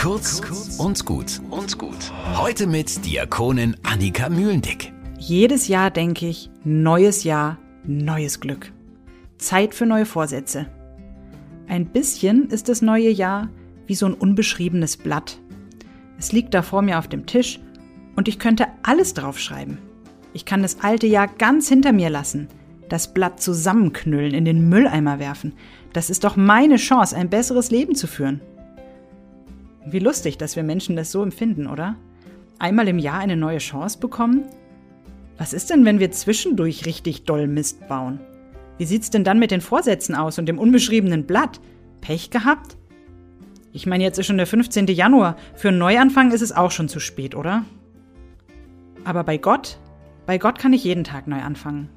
Kurz und gut und gut. Heute mit Diakonin Annika Mühlendick. Jedes Jahr denke ich, neues Jahr, neues Glück. Zeit für neue Vorsätze. Ein bisschen ist das neue Jahr wie so ein unbeschriebenes Blatt. Es liegt da vor mir auf dem Tisch und ich könnte alles draufschreiben. Ich kann das alte Jahr ganz hinter mir lassen, das Blatt zusammenknüllen, in den Mülleimer werfen. Das ist doch meine Chance, ein besseres Leben zu führen. Wie lustig, dass wir Menschen das so empfinden, oder? Einmal im Jahr eine neue Chance bekommen? Was ist denn, wenn wir zwischendurch richtig doll Mist bauen? Wie sieht's denn dann mit den Vorsätzen aus und dem unbeschriebenen Blatt? Pech gehabt? Ich meine, jetzt ist schon der 15. Januar. Für einen Neuanfang ist es auch schon zu spät, oder? Aber bei Gott, bei Gott kann ich jeden Tag neu anfangen.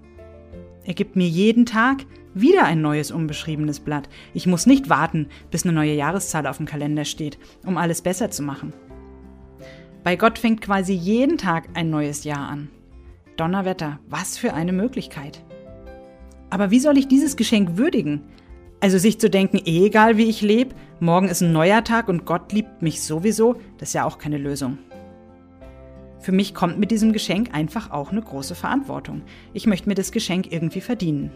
Er gibt mir jeden Tag wieder ein neues unbeschriebenes Blatt. Ich muss nicht warten, bis eine neue Jahreszahl auf dem Kalender steht, um alles besser zu machen. Bei Gott fängt quasi jeden Tag ein neues Jahr an. Donnerwetter, was für eine Möglichkeit. Aber wie soll ich dieses Geschenk würdigen? Also sich zu denken, egal wie ich lebe, morgen ist ein neuer Tag und Gott liebt mich sowieso, das ist ja auch keine Lösung. Für mich kommt mit diesem Geschenk einfach auch eine große Verantwortung. Ich möchte mir das Geschenk irgendwie verdienen.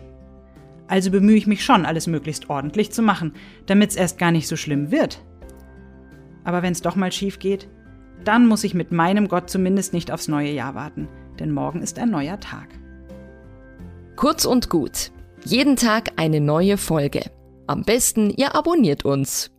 Also bemühe ich mich schon, alles möglichst ordentlich zu machen, damit es erst gar nicht so schlimm wird. Aber wenn es doch mal schief geht, dann muss ich mit meinem Gott zumindest nicht aufs neue Jahr warten, denn morgen ist ein neuer Tag. Kurz und gut. Jeden Tag eine neue Folge. Am besten, ihr abonniert uns